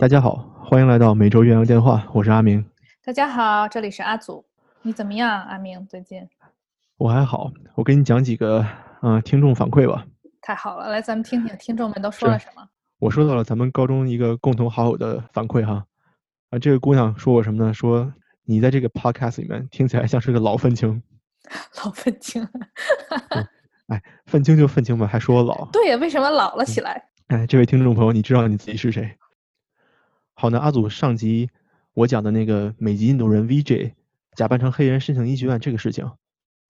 大家好，欢迎来到每周岳阳电话，我是阿明。大家好，这里是阿祖。你怎么样，阿明？最近我还好，我给你讲几个嗯听众反馈吧。太好了，来，咱们听听听众们都说了什么。我收到了咱们高中一个共同好友的反馈哈，啊，这个姑娘说我什么呢？说你在这个 podcast 里面听起来像是个老愤青。老愤青。哎，愤青就愤青吧，还说我老。对呀，为什么老了起来？哎，这位听众朋友，你知道你自己是谁？好那，阿祖上集我讲的那个美籍印度人 VJ 假扮成黑人申请医学院这个事情，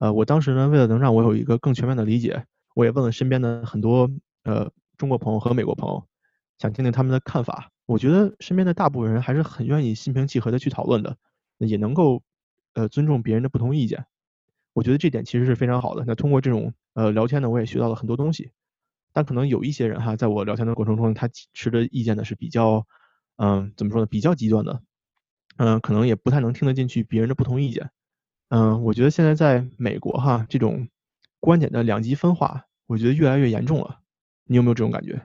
呃，我当时呢为了能让我有一个更全面的理解，我也问了身边的很多呃中国朋友和美国朋友，想听听他们的看法。我觉得身边的大部分人还是很愿意心平气和的去讨论的，也能够呃尊重别人的不同意见。我觉得这点其实是非常好的。那通过这种呃聊天呢，我也学到了很多东西。但可能有一些人哈，在我聊天的过程中，他持的意见呢是比较。嗯，怎么说呢？比较极端的，嗯，可能也不太能听得进去别人的不同意见。嗯，我觉得现在在美国哈，这种观点的两极分化，我觉得越来越严重了。你有没有这种感觉？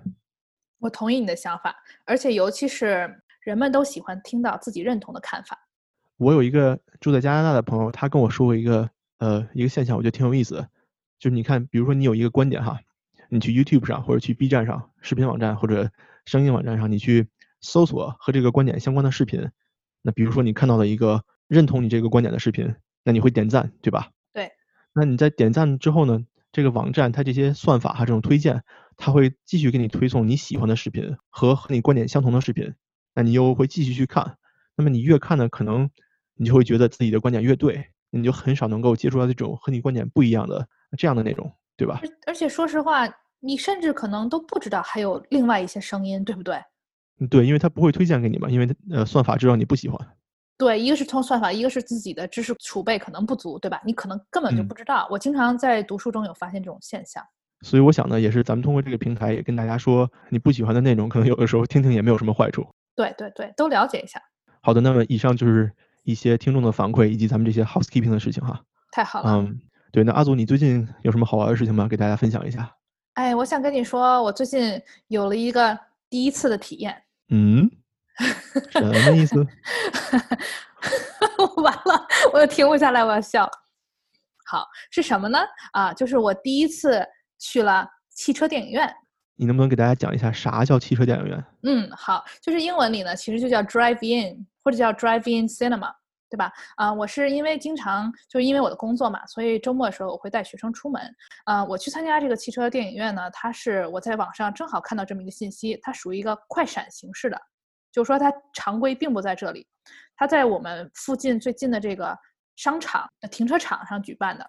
我同意你的想法，而且尤其是人们都喜欢听到自己认同的看法。我有一个住在加拿大的朋友，他跟我说过一个呃一个现象，我觉得挺有意思的。就是你看，比如说你有一个观点哈，你去 YouTube 上或者去 B 站上视频网站或者声音网站上，你去。搜索和这个观点相关的视频，那比如说你看到了一个认同你这个观点的视频，那你会点赞，对吧？对。那你在点赞之后呢，这个网站它这些算法哈，这种推荐，它会继续给你推送你喜欢的视频和和你观点相同的视频，那你又会继续去看。那么你越看呢，可能你就会觉得自己的观点越对，你就很少能够接触到这种和你观点不一样的这样的内容，对吧？而且说实话，你甚至可能都不知道还有另外一些声音，对不对？对，因为他不会推荐给你嘛，因为呃算法知道你不喜欢。对，一个是通算法，一个是自己的知识储备可能不足，对吧？你可能根本就不知道。我经常在读书中有发现这种现象。所以我想呢，也是咱们通过这个平台也跟大家说，你不喜欢的内容，可能有的时候听听也没有什么坏处。对对对，都了解一下。好的，那么以上就是一些听众的反馈以及咱们这些 housekeeping 的事情哈。太好了。嗯，对，那阿祖，你最近有什么好玩的事情吗？给大家分享一下。哎，我想跟你说，我最近有了一个第一次的体验。嗯。什么意思？完了，我又停不下来，我要笑。好，是什么呢？啊，就是我第一次去了汽车电影院。你能不能给大家讲一下啥叫汽车电影院？嗯，好，就是英文里呢，其实就叫 drive in 或者叫 drive in cinema，对吧？啊，我是因为经常就因为我的工作嘛，所以周末的时候我会带学生出门。啊，我去参加这个汽车电影院呢，它是我在网上正好看到这么一个信息，它属于一个快闪形式的。就是说，它常规并不在这里，它在我们附近最近的这个商场的停车场上举办的。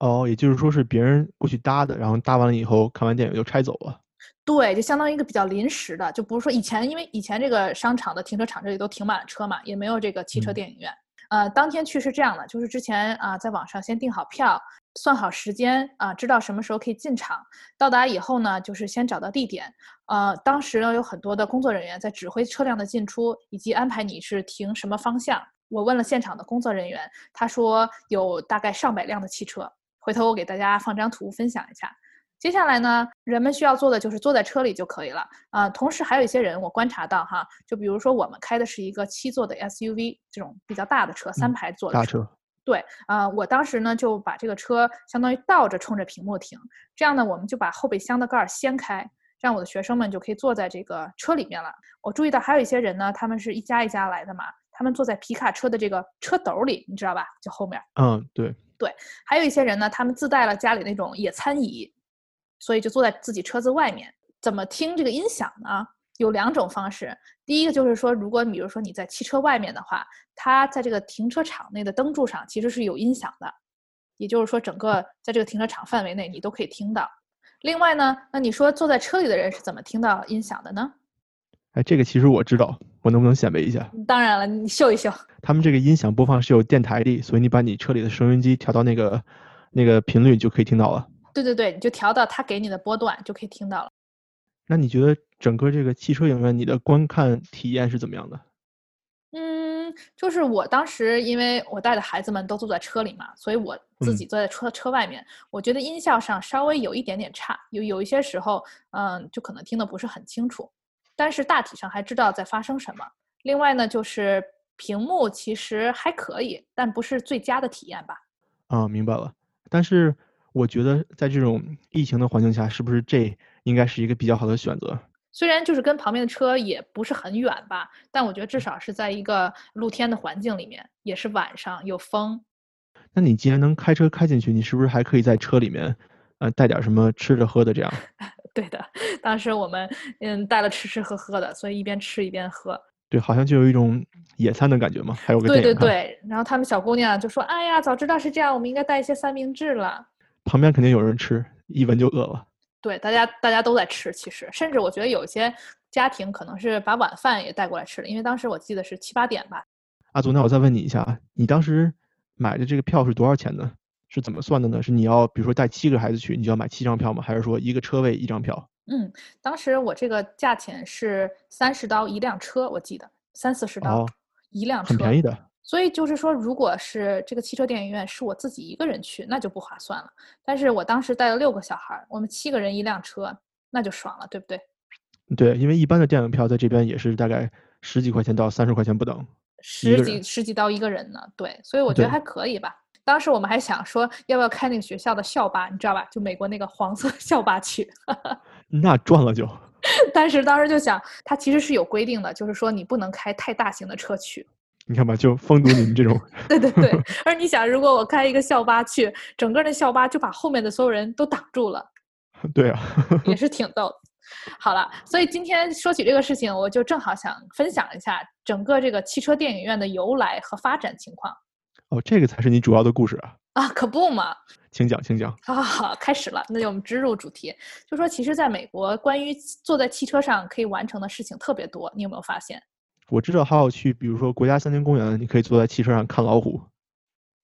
哦，也就是说是别人过去搭的，然后搭完了以后看完电影就拆走了。对，就相当于一个比较临时的，就不是说以前，因为以前这个商场的停车场这里都停满了车嘛，也没有这个汽车电影院。呃，当天去是这样的，就是之前啊，在网上先订好票，算好时间啊，知道什么时候可以进场。到达以后呢，就是先找到地点。呃，当时呢有很多的工作人员在指挥车辆的进出，以及安排你是停什么方向。我问了现场的工作人员，他说有大概上百辆的汽车。回头我给大家放张图分享一下。接下来呢，人们需要做的就是坐在车里就可以了啊。同时还有一些人，我观察到哈，就比如说我们开的是一个七座的 SUV 这种比较大的车，三排座的车。对啊，我当时呢就把这个车相当于倒着冲着屏幕停，这样呢我们就把后备箱的盖儿掀开，这样我的学生们就可以坐在这个车里面了。我注意到还有一些人呢，他们是一家一家来的嘛，他们坐在皮卡车的这个车斗里，你知道吧？就后面。嗯，对。对，还有一些人呢，他们自带了家里那种野餐椅。所以就坐在自己车子外面，怎么听这个音响呢？有两种方式。第一个就是说，如果比如说你在汽车外面的话，它在这个停车场内的灯柱上其实是有音响的，也就是说，整个在这个停车场范围内你都可以听到。另外呢，那你说坐在车里的人是怎么听到音响的呢？哎，这个其实我知道，我能不能显摆一下？当然了，你秀一秀。他们这个音响播放是有电台的，所以你把你车里的收音机调到那个那个频率就可以听到了。对对对，你就调到他给你的波段，就可以听到了。那你觉得整个这个汽车影院你的观看体验是怎么样的？嗯，就是我当时因为我带的孩子们都坐在车里嘛，所以我自己坐在车车外面，我觉得音效上稍微有一点点差，有有一些时候，嗯，就可能听的不是很清楚。但是大体上还知道在发生什么。另外呢，就是屏幕其实还可以，但不是最佳的体验吧？啊，明白了。但是我觉得在这种疫情的环境下，是不是这应该是一个比较好的选择？虽然就是跟旁边的车也不是很远吧，但我觉得至少是在一个露天的环境里面，也是晚上有风。那你既然能开车开进去，你是不是还可以在车里面，呃，带点什么吃的喝的这样？对的，当时我们嗯带了吃吃喝喝的，所以一边吃一边喝。对，好像就有一种野餐的感觉嘛。还有个对对对，然后他们小姑娘就说：“哎呀，早知道是这样，我们应该带一些三明治了。”旁边肯定有人吃，一闻就饿了。对，大家大家都在吃，其实甚至我觉得有些家庭可能是把晚饭也带过来吃了，因为当时我记得是七八点吧。阿祖，那我再问你一下，你当时买的这个票是多少钱呢？是怎么算的呢？是你要比如说带七个孩子去，你就要买七张票吗？还是说一个车位一张票？嗯，当时我这个价钱是三十刀一辆车，我记得三四十刀一辆车，很便宜的。所以就是说，如果是这个汽车电影院是我自己一个人去，那就不划算了。但是我当时带了六个小孩，我们七个人一辆车，那就爽了，对不对？对，因为一般的电影票在这边也是大概十几块钱到三十块钱不等，十几十几到一个人呢。对，所以我觉得还可以吧。当时我们还想说，要不要开那个学校的校巴，你知道吧？就美国那个黄色校巴去。那赚了就。但是当时就想，它其实是有规定的，就是说你不能开太大型的车去。你看吧，就封堵你们这种。对对对，而你想，如果我开一个校巴去，整个那校巴就把后面的所有人都挡住了。对啊，也是挺逗。好了，所以今天说起这个事情，我就正好想分享一下整个这个汽车电影院的由来和发展情况。哦，这个才是你主要的故事啊！啊，可不嘛。请讲，请讲。好好好，开始了，那就我们直入主题，就说其实在美国，关于坐在汽车上可以完成的事情特别多，你有没有发现？我知道还有去，比如说国家森林公园，你可以坐在汽车上看老虎。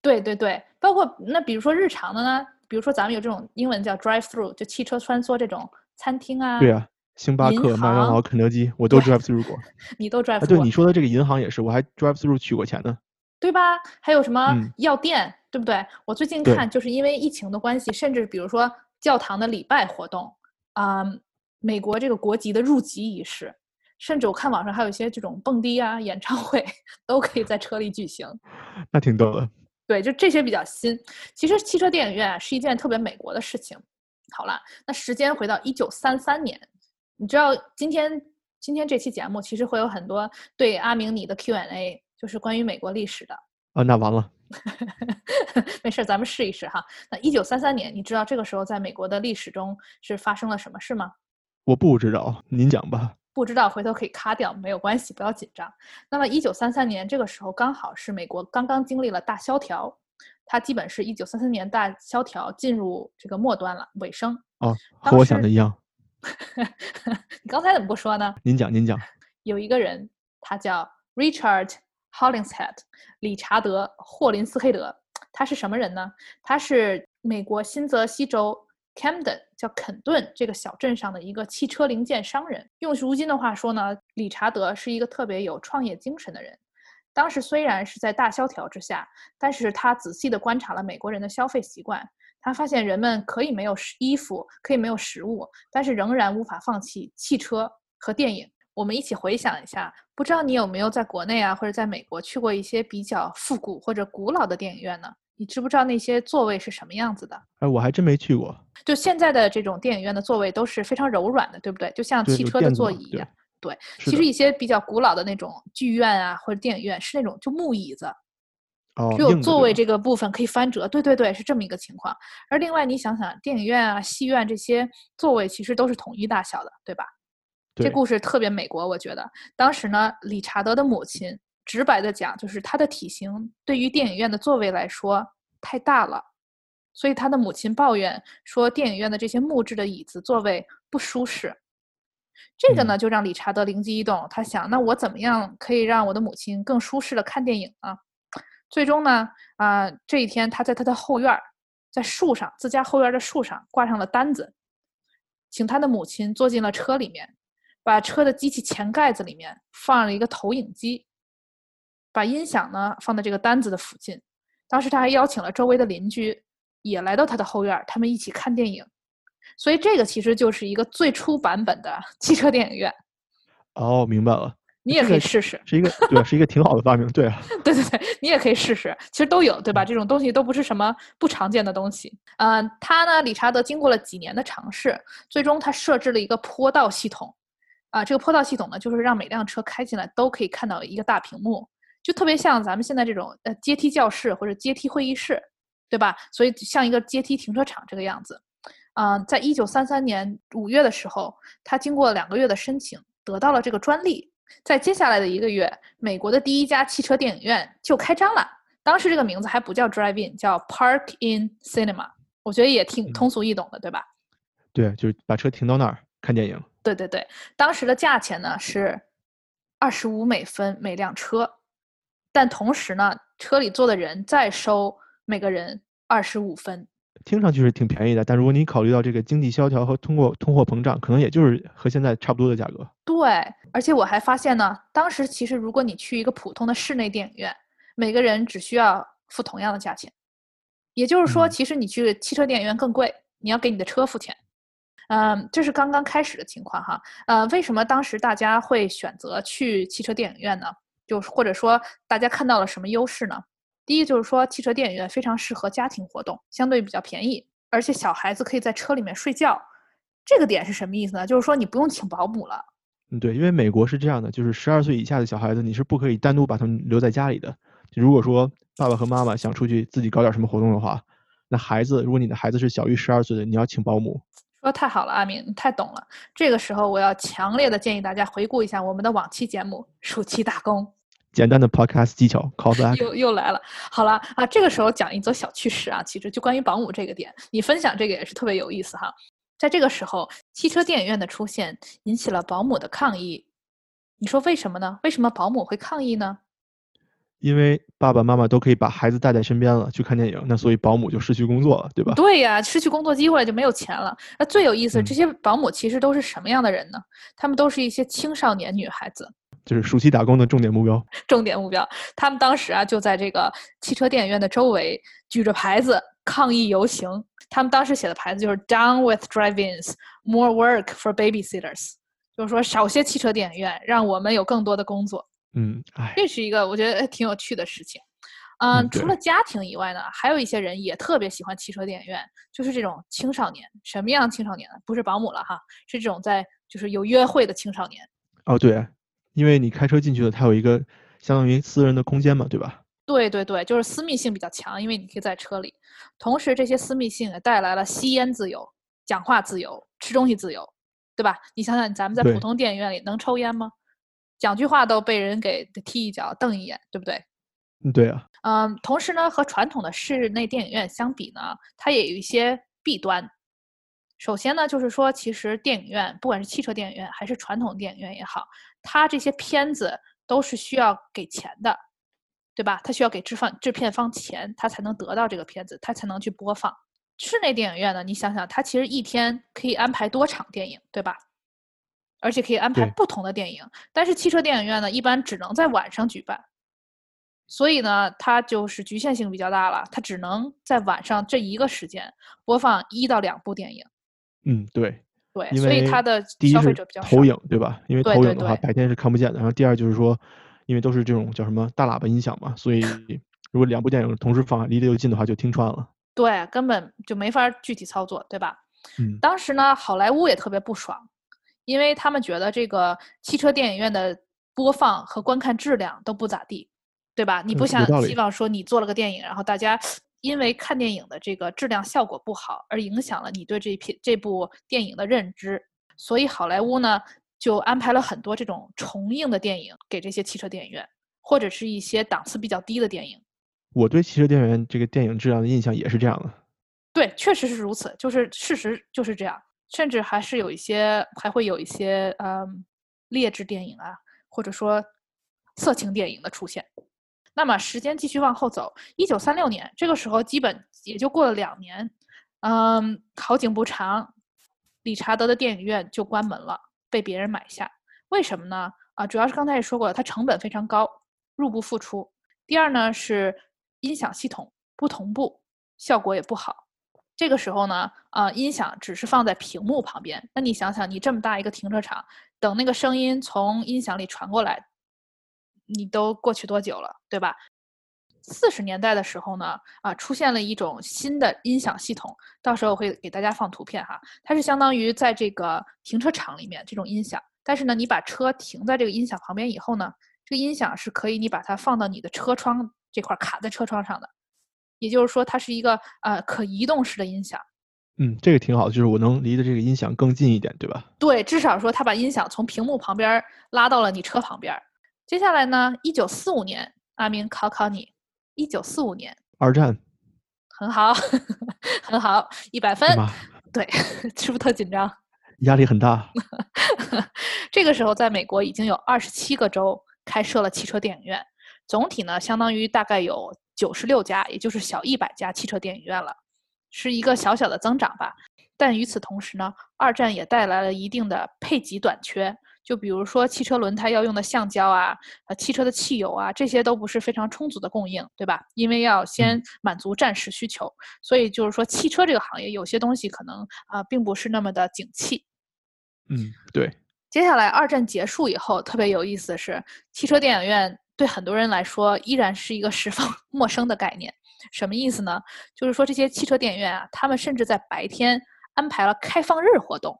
对对对，包括那比如说日常的呢，比如说咱们有这种英文叫 drive through，就汽车穿梭这种餐厅啊。对啊，星巴克、麦当劳、肯德基，我 都 drive through 过。你都 drive？through？对，你说的这个银行也是，我还 drive through 取过钱呢。对吧？还有什么药店，对不对？我最近看，就是因为疫情的关系，甚至比如说教堂的礼拜活动啊，美国这个国籍的入籍仪式。甚至我看网上还有一些这种蹦迪啊、演唱会 都可以在车里举行，那挺逗的。对，就这些比较新。其实汽车电影院是一件特别美国的事情。好了，那时间回到一九三三年，你知道今天今天这期节目其实会有很多对阿明你的 Q&A，就是关于美国历史的。啊，那完了。没事，咱们试一试哈。那一九三三年，你知道这个时候在美国的历史中是发生了什么事吗？我不知道，您讲吧。不知道，回头可以卡掉，没有关系，不要紧张。那么，一九三三年这个时候，刚好是美国刚刚经历了大萧条，它基本是一九三三年大萧条进入这个末端了，尾声。哦，和我想的一样。你刚才怎么不说呢？您讲，您讲。有一个人，他叫 Richard Hollingshead，理查德·霍林斯黑德。他是什么人呢？他是美国新泽西州。Camden 叫肯顿这个小镇上的一个汽车零件商人，用如今的话说呢，理查德是一个特别有创业精神的人。当时虽然是在大萧条之下，但是他仔细地观察了美国人的消费习惯，他发现人们可以没有衣服，可以没有食物，但是仍然无法放弃汽车和电影。我们一起回想一下，不知道你有没有在国内啊，或者在美国去过一些比较复古或者古老的电影院呢？你知不知道那些座位是什么样子的？哎，我还真没去过。就现在的这种电影院的座位都是非常柔软的，对不对？就像汽车的座椅一样。对，其实一些比较古老的那种剧院啊，或者电影院是那种就木椅子，只有座位这个部分可以翻折。对对对，是这么一个情况。而另外，你想想，电影院啊、戏院这些座位其实都是统一大小的，对吧？这故事特别美国，我觉得。当时呢，理查德的母亲。直白的讲，就是他的体型对于电影院的座位来说太大了，所以他的母亲抱怨说，电影院的这些木质的椅子座位不舒适。这个呢，就让理查德灵机一动，他想，那我怎么样可以让我的母亲更舒适的看电影呢？最终呢，啊，这一天他在他的后院，在树上，自家后院的树上挂上了单子，请他的母亲坐进了车里面，把车的机器前盖子里面放了一个投影机。把音响呢放在这个单子的附近，当时他还邀请了周围的邻居也来到他的后院，他们一起看电影。所以这个其实就是一个最初版本的 汽车电影院。哦，明白了。你也可以试试，是一个对，是一个挺好的发明。对啊，对对对，你也可以试试，其实都有，对吧？这种东西都不是什么不常见的东西。嗯，他呢，理查德经过了几年的尝试，最终他设置了一个坡道系统。啊，这个坡道系统呢，就是让每辆车开进来都可以看到一个大屏幕，就特别像咱们现在这种呃阶梯教室或者阶梯会议室，对吧？所以像一个阶梯停车场这个样子。嗯，在一九三三年五月的时候，他经过两个月的申请，得到了这个专利。在接下来的一个月，美国的第一家汽车电影院就开张了。当时这个名字还不叫 Drive-in，叫 Park-in Cinema。我觉得也挺通俗易懂的，对吧？对，就是把车停到那儿看电影。对对对，当时的价钱呢是二十五美分每辆车，但同时呢，车里坐的人再收每个人二十五分。听上去是挺便宜的，但如果你考虑到这个经济萧条和通过通货膨胀，可能也就是和现在差不多的价格。对，而且我还发现呢，当时其实如果你去一个普通的室内电影院，每个人只需要付同样的价钱，也就是说，其实你去汽车电影院更贵，你要给你的车付钱。嗯，这是刚刚开始的情况哈。呃，为什么当时大家会选择去汽车电影院呢？就是或者说大家看到了什么优势呢？第一就是说汽车电影院非常适合家庭活动，相对比较便宜，而且小孩子可以在车里面睡觉。这个点是什么意思呢？就是说你不用请保姆了。嗯，对，因为美国是这样的，就是十二岁以下的小孩子你是不可以单独把他们留在家里的。如果说爸爸和妈妈想出去自己搞点什么活动的话，那孩子如果你的孩子是小于十二岁的，你要请保姆。说太好了，阿明，你太懂了。这个时候，我要强烈的建议大家回顾一下我们的往期节目《暑期打工》，简单的 podcast 技巧 back。又又来了，好了啊，这个时候讲一则小趣事啊，其实就关于保姆这个点，你分享这个也是特别有意思哈。在这个时候，汽车电影院的出现引起了保姆的抗议。你说为什么呢？为什么保姆会抗议呢？因为爸爸妈妈都可以把孩子带在身边了去看电影，那所以保姆就失去工作了，对吧？对呀，失去工作机会就没有钱了。那最有意思，这些保姆其实都是什么样的人呢？他们都是一些青少年女孩子，就是暑期打工的重点目标。重点目标，他们当时啊就在这个汽车电影院的周围举着牌子抗议游行。他们当时写的牌子就是 “Down with drive-ins, more work for babysitters”，就是说少些汽车电影院，让我们有更多的工作。嗯，哎，这是一个我觉得挺有趣的事情。嗯，除了家庭以外呢，还有一些人也特别喜欢汽车电影院，就是这种青少年。什么样青少年呢？不是保姆了哈，是这种在就是有约会的青少年。哦，对，因为你开车进去了，它有一个相当于私人的空间嘛，对吧？对对对，就是私密性比较强，因为你可以在车里。同时，这些私密性也带来了吸烟自由、讲话自由、吃东西自由，对吧？你想想，咱们在普通电影院里能抽烟吗？讲句话都被人给踢一脚、瞪一眼，对不对？嗯，对啊。嗯，同时呢，和传统的室内电影院相比呢，它也有一些弊端。首先呢，就是说，其实电影院，不管是汽车电影院还是传统电影院也好，它这些片子都是需要给钱的，对吧？他需要给制放制片方钱，他才能得到这个片子，他才能去播放。室内电影院呢，你想想，它其实一天可以安排多场电影，对吧？而且可以安排不同的电影，但是汽车电影院呢，一般只能在晚上举办，所以呢，它就是局限性比较大了，它只能在晚上这一个时间播放一到两部电影。嗯，对，对，所以它的消费者比较投影，对吧？因为投影的话，白天是看不见的。然后第二就是说，因为都是这种叫什么大喇叭音响嘛，所以如果两部电影同时放，离得又近的话，就听穿了。对，根本就没法具体操作，对吧？嗯。当时呢，好莱坞也特别不爽。因为他们觉得这个汽车电影院的播放和观看质量都不咋地，对吧？你不想希望说你做了个电影，然后大家因为看电影的这个质量效果不好而影响了你对这片这部电影的认知，所以好莱坞呢就安排了很多这种重映的电影给这些汽车电影院，或者是一些档次比较低的电影。我对汽车电影院这个电影质量的印象也是这样的。对，确实是如此，就是事实就是这样。甚至还是有一些，还会有一些，嗯，劣质电影啊，或者说色情电影的出现。那么时间继续往后走，一九三六年，这个时候基本也就过了两年，嗯，好景不长，理查德的电影院就关门了，被别人买下。为什么呢？啊，主要是刚才也说过了，它成本非常高，入不敷出。第二呢是音响系统不同步，效果也不好。这个时候呢，啊，音响只是放在屏幕旁边。那你想想，你这么大一个停车场，等那个声音从音响里传过来，你都过去多久了，对吧？四十年代的时候呢，啊，出现了一种新的音响系统，到时候我会给大家放图片哈。它是相当于在这个停车场里面这种音响，但是呢，你把车停在这个音响旁边以后呢，这个音响是可以你把它放到你的车窗这块卡在车窗上的，也就是说它是一个呃可移动式的音响。嗯，这个挺好，就是我能离的这个音响更近一点，对吧？对，至少说它把音响从屏幕旁边拉到了你车旁边。接下来呢，一九四五年，阿明考考你。一九四五年，二战，很好，很好，一百分。对，是不是特紧张？压力很大。这个时候，在美国已经有二十七个州开设了汽车电影院，总体呢，相当于大概有九十六家，也就是小一百家汽车电影院了，是一个小小的增长吧。但与此同时呢，二战也带来了一定的配给短缺。就比如说汽车轮胎要用的橡胶啊，呃，汽车的汽油啊，这些都不是非常充足的供应，对吧？因为要先满足战时需求，所以就是说汽车这个行业有些东西可能啊，并不是那么的景气。嗯，对。接下来二战结束以后，特别有意思的是，汽车电影院对很多人来说依然是一个十分 陌生的概念。什么意思呢？就是说这些汽车电影院啊，他们甚至在白天安排了开放日活动。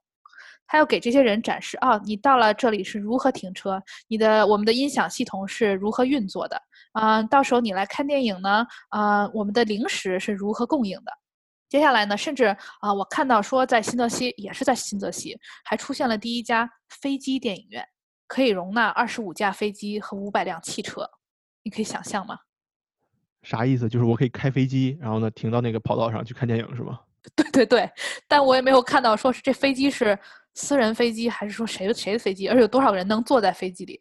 他要给这些人展示啊，你到了这里是如何停车，你的我们的音响系统是如何运作的啊？到时候你来看电影呢啊，我们的零食是如何供应的？接下来呢，甚至啊，我看到说在新泽西也是在新泽西，还出现了第一家飞机电影院，可以容纳二十五架飞机和五百辆汽车，你可以想象吗？啥意思？就是我可以开飞机，然后呢停到那个跑道上去看电影是吗？对对对，但我也没有看到说是这飞机是私人飞机还是说谁的谁的飞机，而有多少人能坐在飞机里？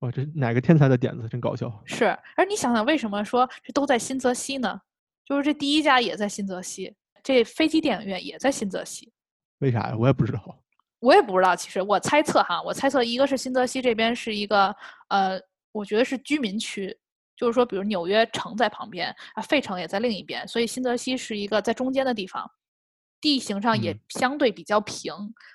哇，这哪个天才的点子，真搞笑！是，而你想想，为什么说这都在新泽西呢？就是这第一家也在新泽西，这飞机电影院也在新泽西。为啥呀？我也不知道。我也不知道，其实我猜测哈，我猜测一个是新泽西这边是一个呃，我觉得是居民区。就是说，比如纽约城在旁边啊，费城也在另一边，所以新泽西是一个在中间的地方，地形上也相对比较平，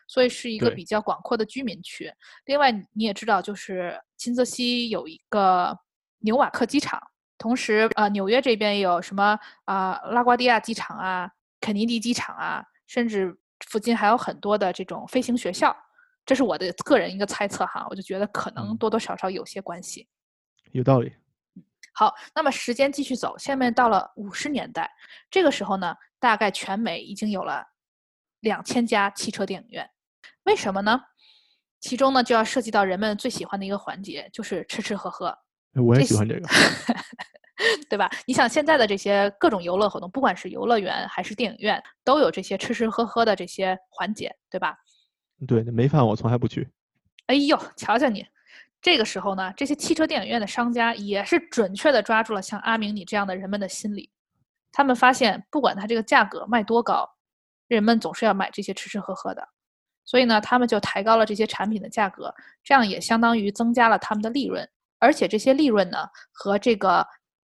所以是一个比较广阔的居民区。另外，你也知道，就是新泽西有一个纽瓦克机场，同时呃，纽约这边也有什么啊拉瓜迪亚机场啊、肯尼迪机场啊，甚至附近还有很多的这种飞行学校。这是我的个人一个猜测哈，我就觉得可能多多少少有些关系。有道理。好，那么时间继续走，下面到了五十年代，这个时候呢，大概全美已经有了两千家汽车电影院。为什么呢？其中呢，就要涉及到人们最喜欢的一个环节，就是吃吃喝喝。我也喜欢这个，对吧？你想现在的这些各种游乐活动，不管是游乐园还是电影院，都有这些吃吃喝喝的这些环节，对吧？对，没饭我从来不去。哎呦，瞧瞧你！这个时候呢，这些汽车电影院的商家也是准确的抓住了像阿明你这样的人们的心理。他们发现，不管它这个价格卖多高，人们总是要买这些吃吃喝喝的。所以呢，他们就抬高了这些产品的价格，这样也相当于增加了他们的利润。而且这些利润呢，和这个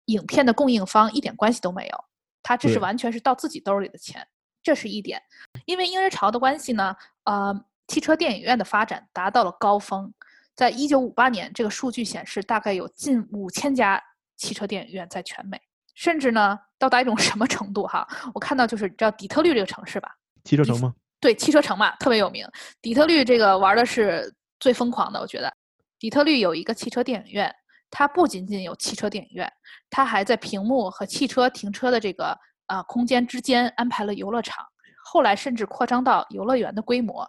影片的供应方一点关系都没有，他这是完全是到自己兜里的钱。这是一点。因为婴儿潮的关系呢，呃，汽车电影院的发展达到了高峰。在一九五八年，这个数据显示，大概有近五千家汽车电影院在全美，甚至呢，到达一种什么程度哈？我看到就是你知道底特律这个城市吧，汽车城吗？对，汽车城嘛，特别有名。底特律这个玩的是最疯狂的，我觉得。底特律有一个汽车电影院，它不仅仅有汽车电影院，它还在屏幕和汽车停车的这个啊空间之间安排了游乐场，后来甚至扩张到游乐园的规模，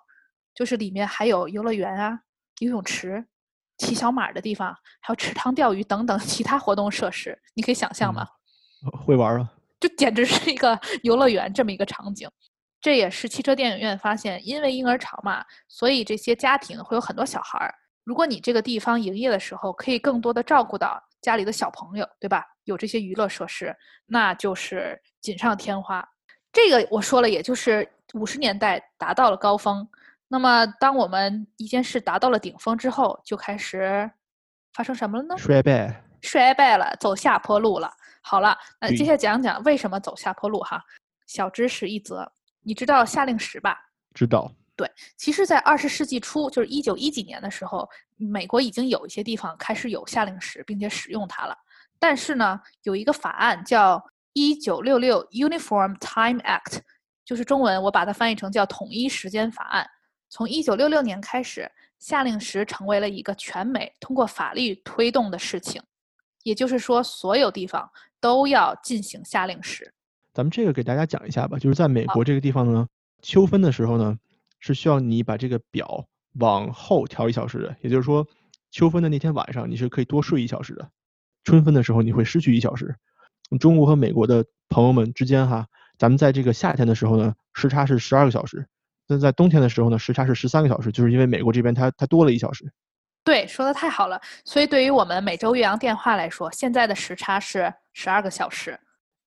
就是里面还有游乐园啊。游泳池、骑小马的地方，还有池塘钓鱼等等其他活动设施，你可以想象吗？会玩啊！就简直是一个 游乐园这么一个场景。这也是汽车电影院发现，因为婴儿潮嘛，所以这些家庭会有很多小孩儿。如果你这个地方营业的时候，可以更多的照顾到家里的小朋友，对吧？有这些娱乐设施，那就是锦上添花。这个我说了，也就是五十年代达到了高峰。那么，当我们一件事达到了顶峰之后，就开始发生什么了呢？衰败，衰败了，走下坡路了。好了，那接下来讲讲为什么走下坡路哈。小知识一则，你知道夏令时吧？知道。对，其实，在二十世纪初，就是一九一几年的时候，美国已经有一些地方开始有夏令时，并且使用它了。但是呢，有一个法案叫《一九六六 Uniform Time Act》，就是中文我把它翻译成叫《统一时间法案》。从一九六六年开始，夏令时成为了一个全美通过法律推动的事情，也就是说，所有地方都要进行夏令时。咱们这个给大家讲一下吧，就是在美国这个地方呢，秋分的时候呢。是需要你把这个表往后调一小时的，也就是说，秋分的那天晚上你是可以多睡一小时的，春分的时候你会失去一小时。中国和美国的朋友们之间哈，咱们在这个夏天的时候呢，时差是十二个小时，那在冬天的时候呢，时差是十三个小时，就是因为美国这边它它多了一小时。对，说的太好了。所以对于我们每周岳阳电话来说，现在的时差是十二个小时。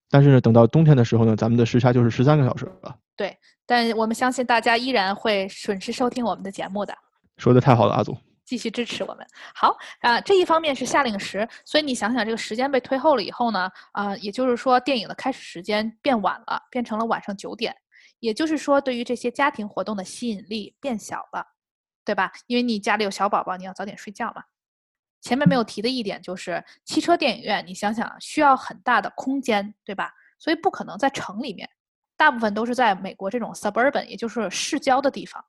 但是呢，等到冬天的时候呢，咱们的时差就是十三个小时了。对。但我们相信大家依然会准时收听我们的节目的。说的太好了，阿祖，继续支持我们。好啊，这一方面是夏令时，所以你想想，这个时间被推后了以后呢，啊，也就是说电影的开始时间变晚了，变成了晚上九点，也就是说对于这些家庭活动的吸引力变小了，对吧？因为你家里有小宝宝，你要早点睡觉嘛。前面没有提的一点就是汽车电影院，你想想需要很大的空间，对吧？所以不可能在城里面。大部分都是在美国这种 suburban，也就是市郊的地方。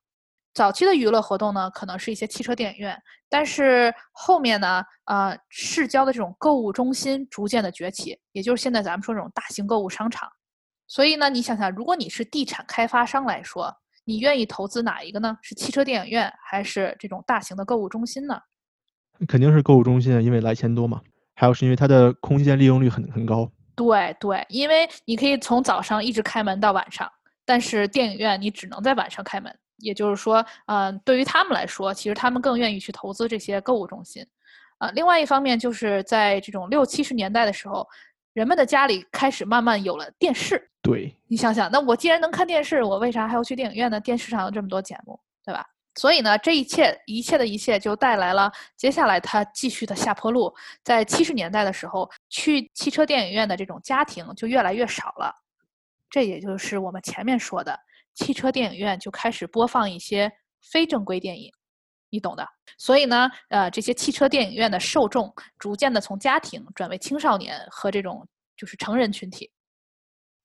早期的娱乐活动呢，可能是一些汽车电影院，但是后面呢，呃，市郊的这种购物中心逐渐的崛起，也就是现在咱们说这种大型购物商场。所以呢，你想想，如果你是地产开发商来说，你愿意投资哪一个呢？是汽车电影院还是这种大型的购物中心呢？肯定是购物中心啊，因为来钱多嘛。还有是因为它的空间利用率很很高。对对，因为你可以从早上一直开门到晚上，但是电影院你只能在晚上开门。也就是说，嗯，对于他们来说，其实他们更愿意去投资这些购物中心。啊，另外一方面就是在这种六七十年代的时候，人们的家里开始慢慢有了电视。对，你想想，那我既然能看电视，我为啥还要去电影院呢？电视上有这么多节目，对吧？所以呢，这一切一切的一切就带来了接下来它继续的下坡路。在七十年代的时候，去汽车电影院的这种家庭就越来越少了。这也就是我们前面说的，汽车电影院就开始播放一些非正规电影，你懂的。所以呢，呃，这些汽车电影院的受众逐渐的从家庭转为青少年和这种就是成人群体。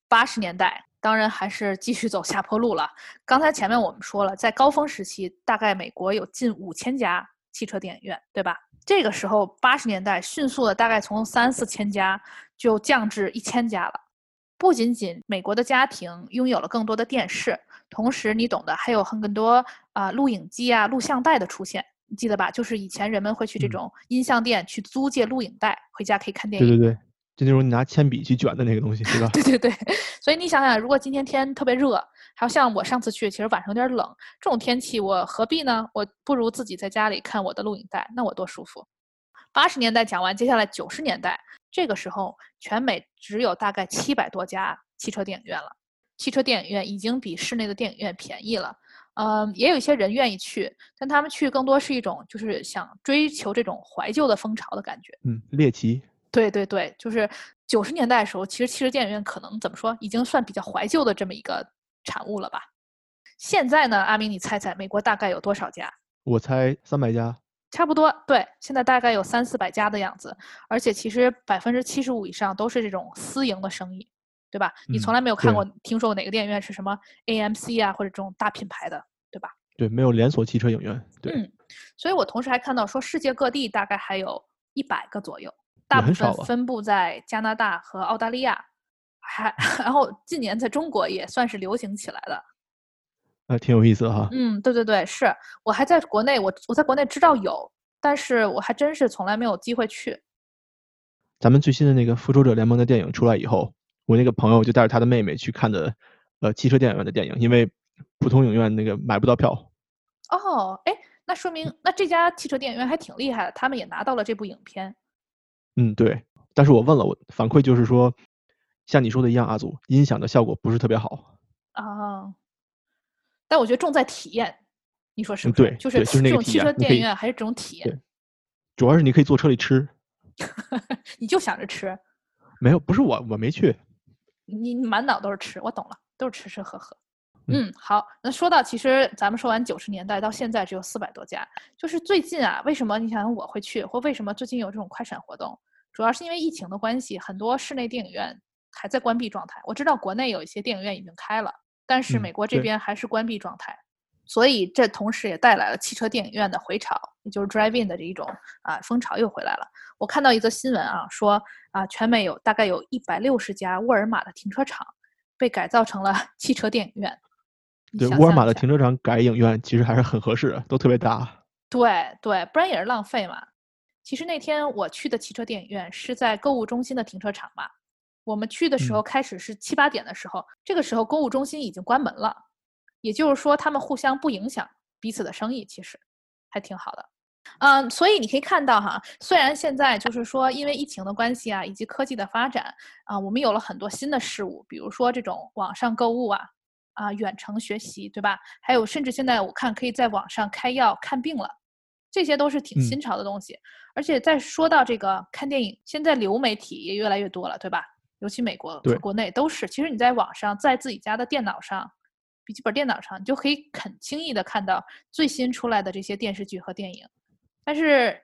八十年代。当然还是继续走下坡路了。刚才前面我们说了，在高峰时期，大概美国有近五千家汽车电影院，对吧？这个时候，八十年代迅速的大概从三四千家就降至一千家了。不仅仅美国的家庭拥有了更多的电视，同时你懂的，还有很多啊录影机啊录像带的出现，你记得吧？就是以前人们会去这种音像店去租借录影带，回家可以看电影。对对对。就那种你拿铅笔去卷的那个东西，对吧？对对对，所以你想想，如果今天天特别热，还有像我上次去，其实晚上有点冷，这种天气我何必呢？我不如自己在家里看我的录影带，那我多舒服。八十年代讲完，接下来九十年代，这个时候全美只有大概七百多家汽车电影院了。汽车电影院已经比室内的电影院便宜了，嗯，也有一些人愿意去，但他们去更多是一种就是想追求这种怀旧的风潮的感觉。嗯，猎奇。对对对，就是九十年代的时候，其实汽车电影院可能怎么说，已经算比较怀旧的这么一个产物了吧。现在呢，阿明，你猜猜，美国大概有多少家？我猜三百家，差不多。对，现在大概有三四百家的样子，而且其实百分之七十五以上都是这种私营的生意，对吧？你从来没有看过、听说过哪个电影院是什么 AMC 啊，或者这种大品牌的，对吧？对，没有连锁汽车影院。对。嗯，所以我同时还看到说，世界各地大概还有一百个左右。大部分分布在加拿大和澳大利亚，还 然后近年在中国也算是流行起来的，啊，挺有意思哈。嗯，对对对，是我还在国内，我我在国内知道有，但是我还真是从来没有机会去。咱们最新的那个《复仇者联盟》的电影出来以后，我那个朋友就带着他的妹妹去看的，呃，汽车电影院的电影，因为普通影院那个买不到票。哦，哎，那说明那这家汽车电影院还挺厉害的，他们也拿到了这部影片。嗯，对，但是我问了，我反馈就是说，像你说的一样，阿祖音响的效果不是特别好啊。但我觉得重在体验，你说是不是？对，就是就是那种汽车电影院还是这种体验。主要是你可以坐车里吃。你就想着吃？没有，不是我，我没去。你满脑都是吃，我懂了，都是吃吃喝喝。嗯，好，那说到其实咱们说完九十年代到现在只有四百多家，就是最近啊，为什么你想我会去，或为什么最近有这种快闪活动，主要是因为疫情的关系，很多室内电影院还在关闭状态。我知道国内有一些电影院已经开了，但是美国这边还是关闭状态，所以这同时也带来了汽车电影院的回潮，也就是 drive-in 的这一种啊风潮又回来了。我看到一则新闻啊，说啊，全美有大概有一百六十家沃尔玛的停车场被改造成了 汽车电影院。对，沃尔玛的停车场改影院其实还是很合适的，都特别大。对对，不然也是浪费嘛。其实那天我去的汽车电影院是在购物中心的停车场嘛。我们去的时候开始是七八点的时候，这个时候购物中心已经关门了，也就是说他们互相不影响彼此的生意，其实还挺好的。嗯，所以你可以看到哈，虽然现在就是说因为疫情的关系啊，以及科技的发展啊，我们有了很多新的事物，比如说这种网上购物啊。啊，远程学习，对吧？还有，甚至现在我看可以在网上开药看病了，这些都是挺新潮的东西。而且再说到这个看电影，现在流媒体也越来越多了，对吧？尤其美国和国内都是。其实你在网上，在自己家的电脑上、笔记本电脑上，你就可以很轻易的看到最新出来的这些电视剧和电影。但是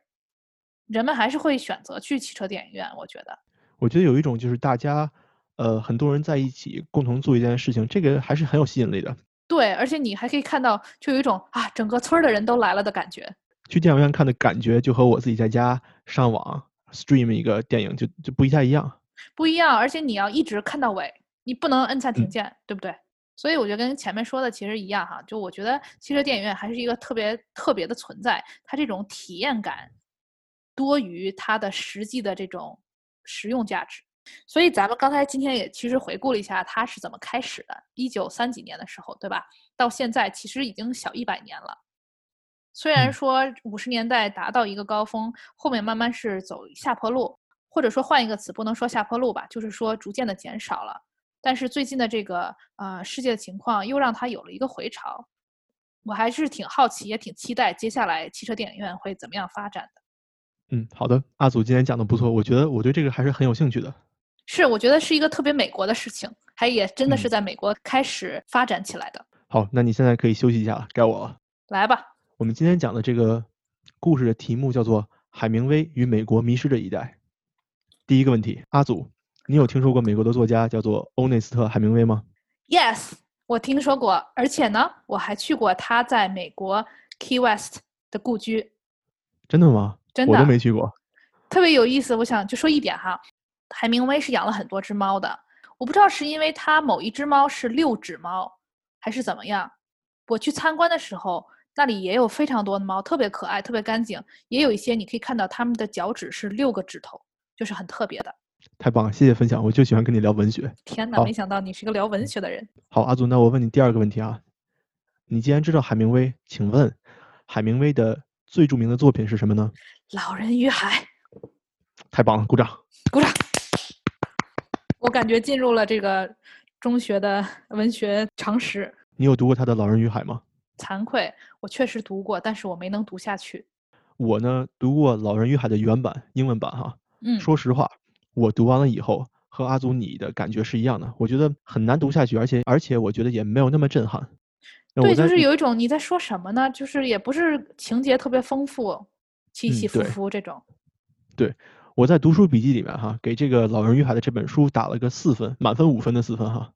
人们还是会选择去汽车电影院，我觉得。我觉得有一种就是大家。呃，很多人在一起共同做一件事情，这个还是很有吸引力的。对，而且你还可以看到，就有一种啊，整个村儿的人都来了的感觉。去电影院看的感觉，就和我自己在家上网 stream 一个电影就就不太一样。不一样，而且你要一直看到尾，你不能摁暂停键，对不对？所以我觉得跟前面说的其实一样哈，就我觉得汽车电影院还是一个特别特别的存在，它这种体验感多于它的实际的这种实用价值。所以咱们刚才今天也其实回顾了一下它是怎么开始的，一九三几年的时候，对吧？到现在其实已经小一百年了。虽然说五十年代达到一个高峰，后面慢慢是走下坡路，或者说换一个词，不能说下坡路吧，就是说逐渐的减少了。但是最近的这个呃世界的情况又让它有了一个回潮，我还是挺好奇，也挺期待接下来汽车电影院会怎么样发展的。嗯，好的，阿祖今天讲的不错，我觉得我对这个还是很有兴趣的。是，我觉得是一个特别美国的事情，还也真的是在美国开始发展起来的。好，那你现在可以休息一下了，该我了。来吧，我们今天讲的这个故事的题目叫做《海明威与美国迷失的一代》。第一个问题，阿祖，你有听说过美国的作家叫做欧内斯特·海明威吗？Yes，我听说过，而且呢，我还去过他在美国 Key West 的故居。真的吗？真的，我都没去过。特别有意思，我想就说一点哈。海明威是养了很多只猫的，我不知道是因为他某一只猫是六指猫，还是怎么样。我去参观的时候，那里也有非常多的猫，特别可爱，特别干净。也有一些你可以看到它们的脚趾是六个指头，就是很特别的。太棒了，谢谢分享。我就喜欢跟你聊文学。天哪，没想到你是个聊文学的人。好，阿祖，那我问你第二个问题啊，你既然知道海明威，请问海明威的最著名的作品是什么呢？老人与海。太棒了，鼓掌，鼓掌。我感觉进入了这个中学的文学常识。你有读过他的《老人与海》吗？惭愧，我确实读过，但是我没能读下去。我呢，读过《老人与海》的原版，英文版哈。嗯。说实话，我读完了以后，和阿祖你的感觉是一样的。我觉得很难读下去，而且而且我觉得也没有那么震撼。对，就是有一种你在说什么呢？就是也不是情节特别丰富，起起伏伏这种。对。我在读书笔记里面哈，给这个《老人与海》的这本书打了个四分，满分五分的四分哈。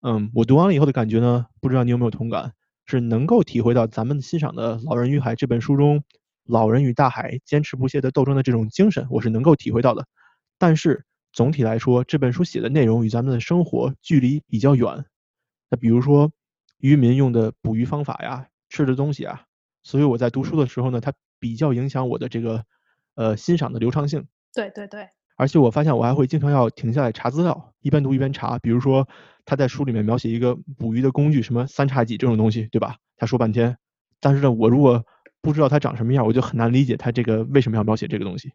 嗯，我读完了以后的感觉呢，不知道你有没有同感，是能够体会到咱们欣赏的《老人与海》这本书中，老人与大海坚持不懈的斗争的这种精神，我是能够体会到的。但是总体来说，这本书写的内容与咱们的生活距离比较远。那比如说渔民用的捕鱼方法呀，吃的东西啊，所以我在读书的时候呢，它比较影响我的这个。呃，欣赏的流畅性，对对对，而且我发现我还会经常要停下来查资料，一边读一边查。比如说他在书里面描写一个捕鱼的工具，什么三叉戟这种东西，对吧？他说半天，但是呢，我如果不知道它长什么样，我就很难理解他这个为什么要描写这个东西。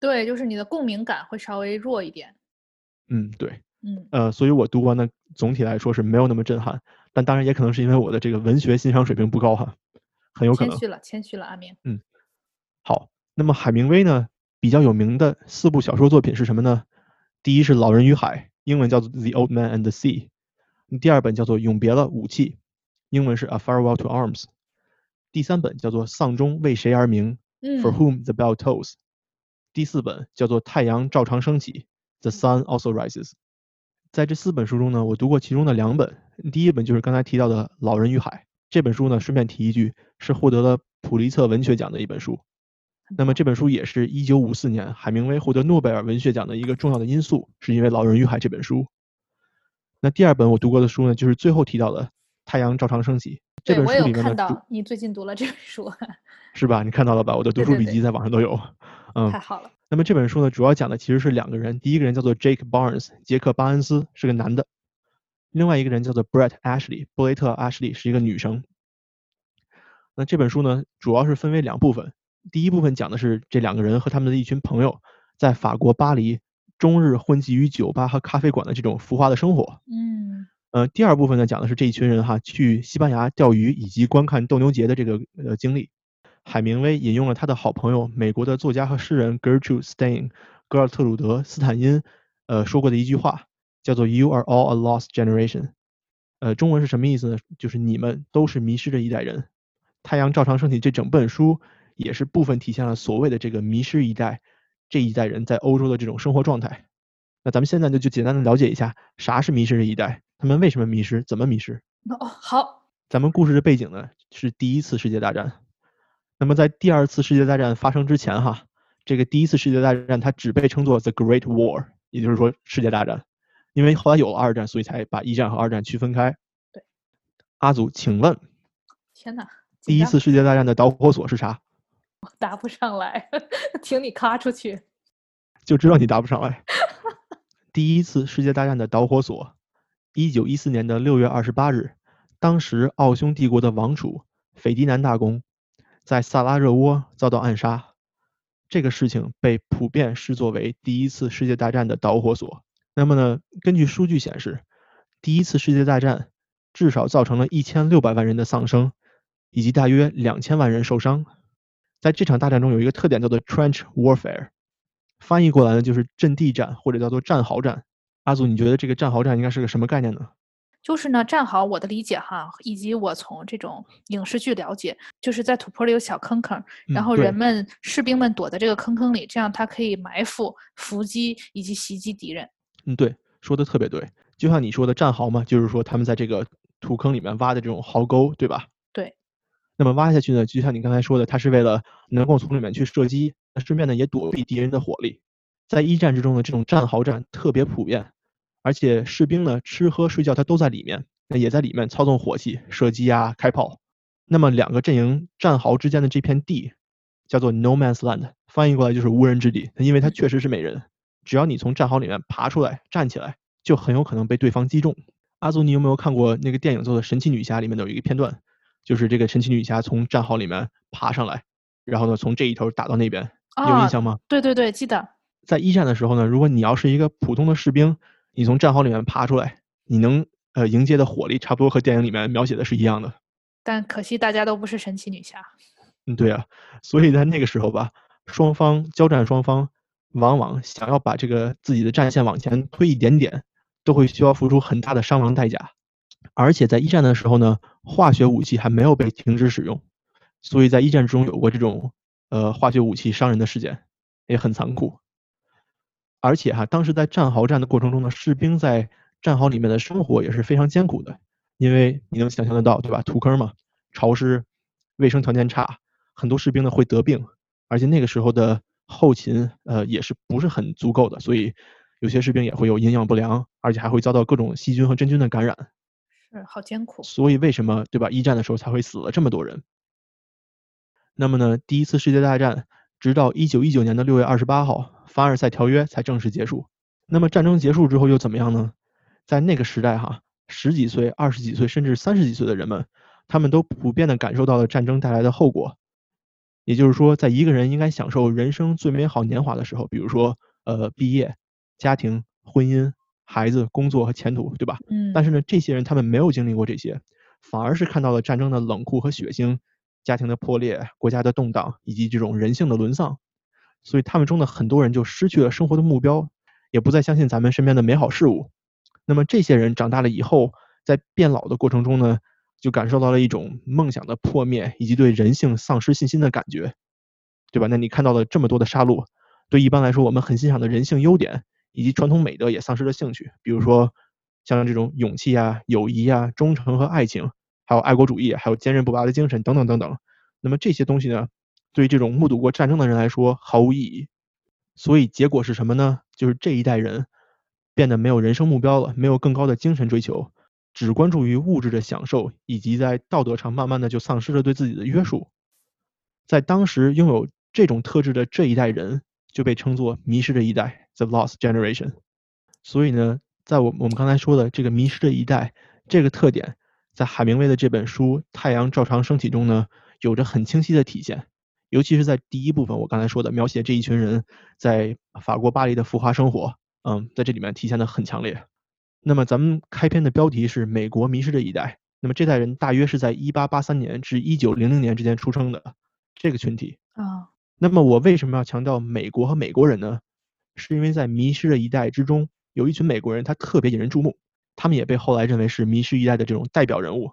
对，就是你的共鸣感会稍微弱一点。嗯，对，嗯，呃，所以我读完的，总体来说是没有那么震撼，但当然也可能是因为我的这个文学欣赏水平不高哈，很有可能。谦虚了，谦虚了，阿明。嗯，好。那么海明威呢，比较有名的四部小说作品是什么呢？第一是《老人与海》，英文叫做《The Old Man and the Sea》。第二本叫做《永别了，武器》，英文是《A Farewell to Arms》。第三本叫做《丧钟为谁而鸣》，For whom the bell tolls。第四本叫做《太阳照常升起》，The sun also rises。在这四本书中呢，我读过其中的两本。第一本就是刚才提到的《老人与海》这本书呢，顺便提一句，是获得了普利策文学奖的一本书。那么这本书也是一九五四年海明威获得诺贝尔文学奖的一个重要的因素，是因为《老人与海》这本书。那第二本我读过的书呢，就是最后提到的《太阳照常升起》这本书里面的。你最近读了这本书，是吧？你看到了吧？我的读书笔记在网上都有。嗯，太好了。那么这本书呢，主要讲的其实是两个人，第一个人叫做 Jake Barnes，杰克巴恩斯是个男的；另外一个人叫做 Brett Ashley，布雷特·阿什利是一个女生。那这本书呢，主要是分为两部分，第一部分讲的是这两个人和他们的一群朋友在法国巴黎。终日混迹于酒吧和咖啡馆的这种浮华的生活。嗯，呃，第二部分呢，讲的是这一群人哈去西班牙钓鱼以及观看斗牛节的这个呃经历。海明威引用了他的好朋友美国的作家和诗人 Gertrude Stein 格尔特鲁德斯坦因呃说过的一句话，叫做 “You are all a lost generation”。呃，中文是什么意思呢？就是你们都是迷失的一代人。太阳照常升起这整本书也是部分体现了所谓的这个迷失一代。这一代人在欧洲的这种生活状态，那咱们现在呢就简单的了解一下啥是迷失这一代，他们为什么迷失，怎么迷失？哦，好，咱们故事的背景呢是第一次世界大战。那么在第二次世界大战发生之前，哈，这个第一次世界大战它只被称作 The Great War，也就是说世界大战，因为后来有了二战，所以才把一战和二战区分开。对，阿祖，请问，天哪，第一次世界大战的导火索是啥？我 答不上来，请你咔出去。就知道你答不上来。第一次世界大战的导火索，一九一四年的六月二十八日，当时奥匈帝国的王储斐迪南大公在萨拉热窝遭到暗杀。这个事情被普遍视作为第一次世界大战的导火索。那么呢，根据数据显示，第一次世界大战至少造成了一千六百万人的丧生，以及大约两千万人受伤。在这场大战中，有一个特点叫做 trench warfare，翻译过来呢就是阵地战或者叫做战壕战。阿祖，你觉得这个战壕战应该是个什么概念呢？就是呢，战壕，我的理解哈，以及我从这种影视剧了解，就是在土坡里有小坑坑，然后人们士兵们躲在这个坑坑里，这样他可以埋伏、伏击以及袭击敌人。嗯，对，说的特别对，就像你说的战壕嘛，就是说他们在这个土坑里面挖的这种壕沟，对吧？对。那么挖下去呢，就像你刚才说的，它是为了能够从里面去射击，那顺便呢也躲避敌人的火力。在一战之中呢，这种战壕战特别普遍，而且士兵呢吃喝睡觉他都在里面，那也在里面操纵火器、射击啊、开炮。那么两个阵营战壕之间的这片地叫做 No Man's Land，翻译过来就是无人之地，因为它确实是没人。只要你从战壕里面爬出来站起来，就很有可能被对方击中。阿祖，你有没有看过那个电影做的《神奇女侠》里面的有一个片段？就是这个神奇女侠从战壕里面爬上来，然后呢从这一头打到那边，有印象吗？对对对，记得。在一战的时候呢，如果你要是一个普通的士兵，你从战壕里面爬出来，你能呃迎接的火力差不多和电影里面描写的是一样的。但可惜大家都不是神奇女侠。嗯，对啊，所以在那个时候吧，双方交战双方往往想要把这个自己的战线往前推一点点，都会需要付出很大的伤亡代价。而且在一战的时候呢，化学武器还没有被停止使用，所以在一战中有过这种呃化学武器伤人的事件，也很残酷。而且哈，当时在战壕战的过程中呢，士兵在战壕里面的生活也是非常艰苦的，因为你能想象得到，对吧？土坑嘛，潮湿，卫生条件差，很多士兵呢会得病，而且那个时候的后勤呃也是不是很足够的，所以有些士兵也会有营养不良，而且还会遭到各种细菌和真菌的感染。是好艰苦，所以为什么对吧？一战的时候才会死了这么多人。那么呢，第一次世界大战直到一九一九年的六月二十八号，凡尔赛条约才正式结束。那么战争结束之后又怎么样呢？在那个时代哈，十几岁、二十几岁甚至三十几岁的人们，他们都普遍的感受到了战争带来的后果。也就是说，在一个人应该享受人生最美好年华的时候，比如说呃毕业、家庭、婚姻。孩子、工作和前途，对吧？嗯。但是呢，这些人他们没有经历过这些，反而是看到了战争的冷酷和血腥，家庭的破裂，国家的动荡，以及这种人性的沦丧。所以他们中的很多人就失去了生活的目标，也不再相信咱们身边的美好事物，那么这些人长大了以后，在变老的过程中呢，就感受到了一种梦想的破灭以及对人性丧失信心的感觉，对吧？那你看到了这么多的杀戮，对一般来说我们很欣赏的人性优点以及传统美德也丧失了兴趣，比如说像这种勇气啊、友谊啊、忠诚和爱情，还有爱国主义，还有坚韧不拔的精神等等等等。那么这些东西呢，对这种目睹过战争的人来说毫无意义。所以结果是什么呢？就是这一代人变得没有人生目标了，没有更高的精神追求，只关注于物质的享受，以及在道德上慢慢的就丧失了对自己的约束。在当时拥有这种特质的这一代人就被称作迷失的一代 （The Lost Generation）。所以呢，在我我们刚才说的这个迷失的一代这个特点，在海明威的这本书《太阳照常升起》中呢，有着很清晰的体现。尤其是在第一部分，我刚才说的描写这一群人在法国巴黎的浮华生活，嗯，在这里面体现的很强烈。那么咱们开篇的标题是美国迷失的一代，那么这代人大约是在1883年至1900年之间出生的这个群体啊。那么我为什么要强调美国和美国人呢？是因为在迷失的一代之中，有一群美国人，他特别引人注目，他们也被后来认为是迷失一代的这种代表人物。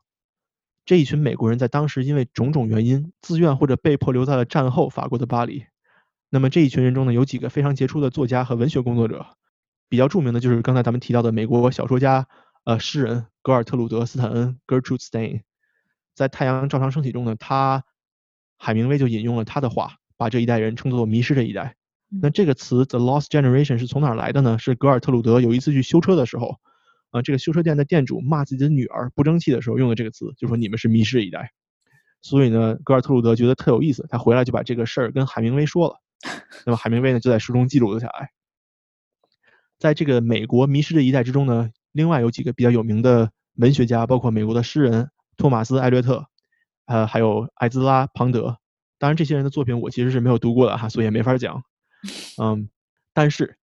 这一群美国人在当时因为种种原因，自愿或者被迫留在了战后法国的巴黎。那么这一群人中呢，有几个非常杰出的作家和文学工作者，比较著名的就是刚才咱们提到的美国小说家、呃诗人格尔特鲁德·斯坦恩 （Gertrude Stein）。在《太阳照常升起》中呢，他海明威就引用了他的话，把这一代人称作“迷失这一代”。那这个词 “the lost generation” 是从哪儿来的呢？是格尔特鲁德有一次去修车的时候。这个修车店的店主骂自己的女儿不争气的时候用的这个词，就说你们是迷失一代。所以呢，格尔特鲁德觉得特有意思，他回来就把这个事儿跟海明威说了。那么海明威呢就在书中记录了下来。在这个美国迷失的一代之中呢，另外有几个比较有名的文学家，包括美国的诗人托马斯·艾略特，呃，还有艾兹拉·庞德。当然，这些人的作品我其实是没有读过的哈，所以也没法讲。嗯，但是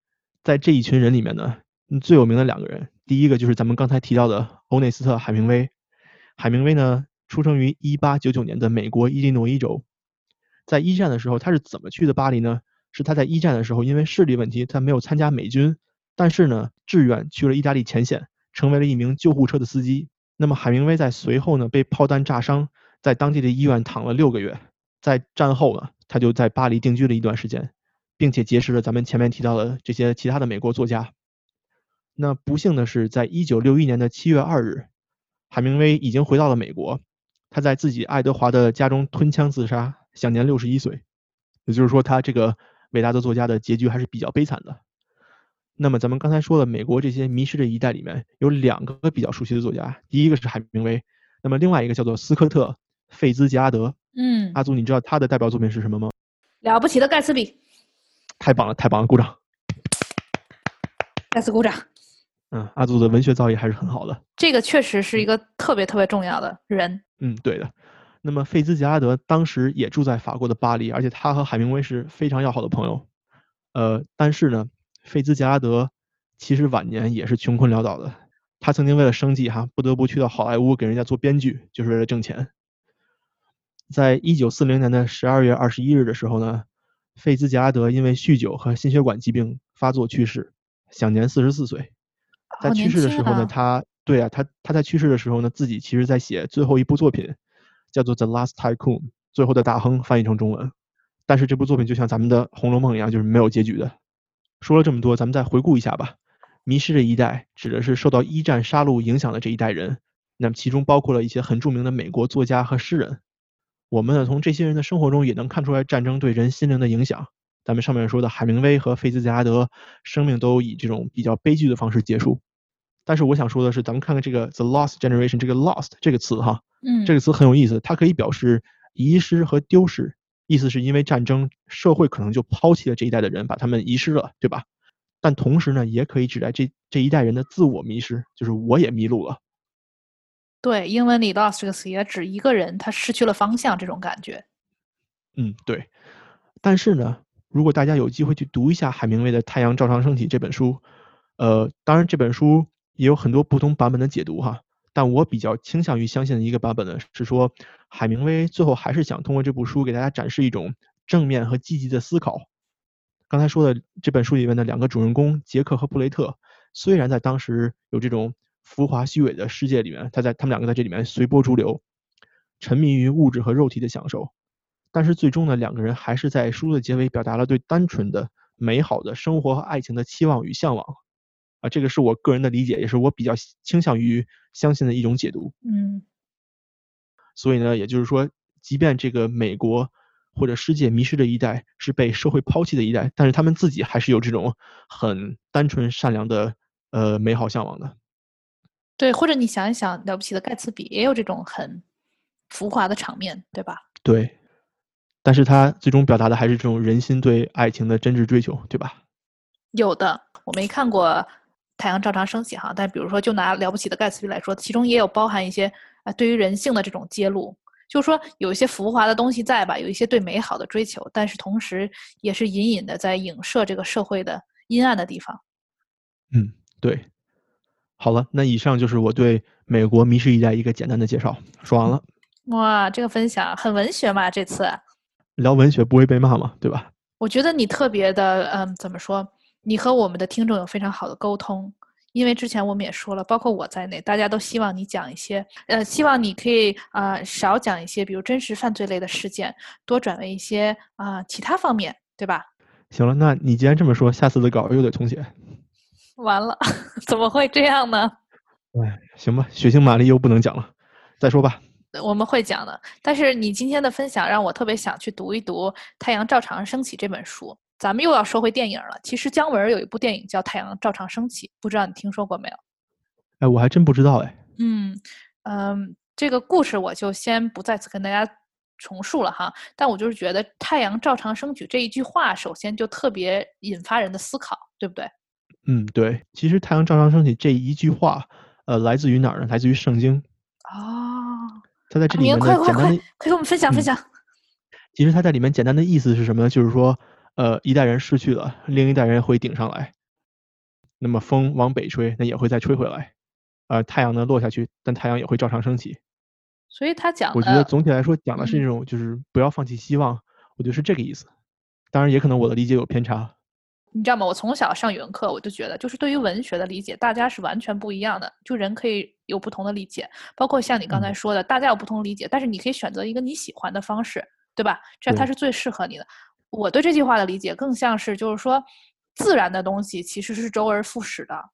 在这一群人里面呢，最有名的两个人。第一个就是咱们刚才提到的欧内斯特·海明威。海明威呢，出生于1899年的美国伊利诺伊州。在一战的时候，他是怎么去的巴黎呢？是他在一战的时候，因为视力问题，他没有参加美军，但是呢，志愿去了意大利前线，成为了一名救护车的司机。那么海明威在随后呢，被炮弹炸伤，在当地的医院躺了六个月。在战后呢，他就在巴黎定居了一段时间，并且结识了咱们前面提到的这些其他的美国作家。那不幸的是，在一九六一年的七月二日，海明威已经回到了美国。他在自己爱德华的家中吞枪自杀，享年六十一岁。也就是说，他这个伟大的作家的结局还是比较悲惨的。那么，咱们刚才说了美国这些迷失的一代里面有两个比较熟悉的作家，第一个是海明威，那么另外一个叫做斯科特·费兹杰拉德。嗯，阿祖，你知道他的代表作品是什么吗？了不起的盖茨比。太棒了，太棒了，鼓掌。再次鼓掌。嗯，阿祖的文学造诣还是很好的。这个确实是一个特别特别重要的人。嗯，对的。那么费兹杰拉德当时也住在法国的巴黎，而且他和海明威是非常要好的朋友。呃，但是呢，费兹杰拉德其实晚年也是穷困潦倒的。他曾经为了生计哈，不得不去到好莱坞给人家做编剧，就是为了挣钱。在一九四零年的十二月二十一日的时候呢，费兹杰拉德因为酗酒和心血管疾病发作去世，享年四十四岁。在去世的时候呢，他对啊，他他在去世的时候呢，自己其实在写最后一部作品，叫做《The Last Tycoon》，最后的大亨翻译成中文。但是这部作品就像咱们的《红楼梦》一样，就是没有结局的。说了这么多，咱们再回顾一下吧。迷失的一代指的是受到一战杀戮影响的这一代人，那么其中包括了一些很著名的美国作家和诗人。我们呢从这些人的生活中也能看出来战争对人心灵的影响。咱们上面说的海明威和菲兹杰拉德，生命都以这种比较悲剧的方式结束。但是我想说的是，咱们看看这个 “the lost generation” 这个 “lost” 这个词哈，嗯，这个词很有意思，它可以表示遗失和丢失，意思是因为战争，社会可能就抛弃了这一代的人，把他们遗失了，对吧？但同时呢，也可以指代这这一代人的自我迷失，就是我也迷路了。对，英文里 “lost” 这个词也指一个人他失去了方向这种感觉。嗯，对。但是呢。如果大家有机会去读一下海明威的《太阳照常升起》这本书，呃，当然这本书也有很多不同版本的解读哈，但我比较倾向于相信的一个版本呢，是说海明威最后还是想通过这部书给大家展示一种正面和积极的思考。刚才说的这本书里面的两个主人公杰克和布雷特，虽然在当时有这种浮华虚伪的世界里面，他在他们两个在这里面随波逐流，沉迷于物质和肉体的享受，但是最终呢，两个人还是在书的结尾表达了对单纯的、美好的生活和爱情的期望与向往。啊，这个是我个人的理解，也是我比较倾向于相信的一种解读。嗯，所以呢，也就是说，即便这个美国或者世界迷失的一代是被社会抛弃的一代，但是他们自己还是有这种很单纯善良的呃美好向往的。对，或者你想一想，了不起的盖茨比也有这种很浮华的场面，对吧？对，但是他最终表达的还是这种人心对爱情的真挚追求，对吧？有的，我没看过《太阳照常升起》哈，但比如说，就拿了不起的盖茨比来说，其中也有包含一些啊对于人性的这种揭露，就是说有一些浮华的东西在吧，有一些对美好的追求，但是同时也是隐隐的在影射这个社会的阴暗的地方。嗯，对。好了，那以上就是我对美国迷失一代一个简单的介绍，说完了。哇，这个分享很文学嘛，这次聊文学不会被骂嘛，对吧？我觉得你特别的，嗯，怎么说？你和我们的听众有非常好的沟通，因为之前我们也说了，包括我在内，大家都希望你讲一些，呃，希望你可以啊少讲一些，比如真实犯罪类的事件，多转为一些啊其他方面，对吧？行了，那你既然这么说，下次的稿又得重写。完了，怎么会这样呢？哎，行吧，血腥玛丽又不能讲了，再说吧。我们会讲的，但是你今天的分享让我特别想去读一读《太阳照常升起》这本书。咱们又要说回电影了。其实姜文有一部电影叫《太阳照常升起》，不知道你听说过没有？哎，我还真不知道哎。嗯嗯，这个故事我就先不再次跟大家重述了哈。但我就是觉得“太阳照常升起”这一句话，首先就特别引发人的思考，对不对？嗯，对。其实“太阳照常升起”这一句话，呃，来自于哪儿呢？来自于圣经。哦。他在这里面快快快，快给我们分享分享。其实他在里面简单的意思是什么呢？就是说。呃，一代人失去了，另一代人会顶上来。那么风往北吹，那也会再吹回来。呃，太阳呢落下去，但太阳也会照常升起。所以他讲，我觉得总体来说讲的是那种，就是不要放弃希望。我觉得是这个意思。当然，也可能我的理解有偏差。你知道吗？我从小上语文课，我就觉得，就是对于文学的理解，大家是完全不一样的。就人可以有不同的理解，包括像你刚才说的，大家有不同理解，但是你可以选择一个你喜欢的方式，对吧？这样它是最适合你的。我对这句话的理解更像是，就是说，自然的东西其实是周而复始的，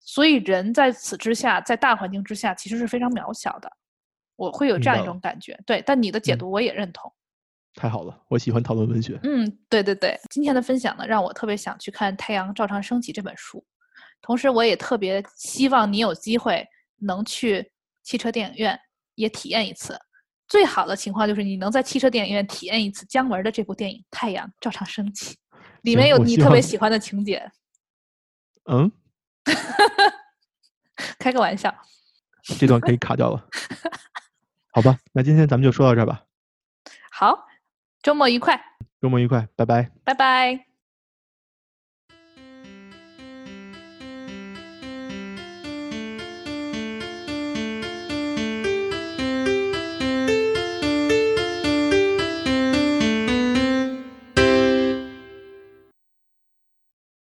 所以人在此之下，在大环境之下，其实是非常渺小的。我会有这样一种感觉，对。但你的解读我也认同。太好了，我喜欢讨论文学。嗯，对对对。今天的分享呢，让我特别想去看《太阳照常升起》这本书，同时我也特别希望你有机会能去汽车电影院也体验一次。最好的情况就是你能在汽车电影院体验一次姜文的这部电影《太阳照常升起》，里面有你特别喜欢的情节。嗯，开个玩笑，这段可以卡掉了。好吧，那今天咱们就说到这儿吧。好，周末愉快。周末愉快，拜拜。拜拜。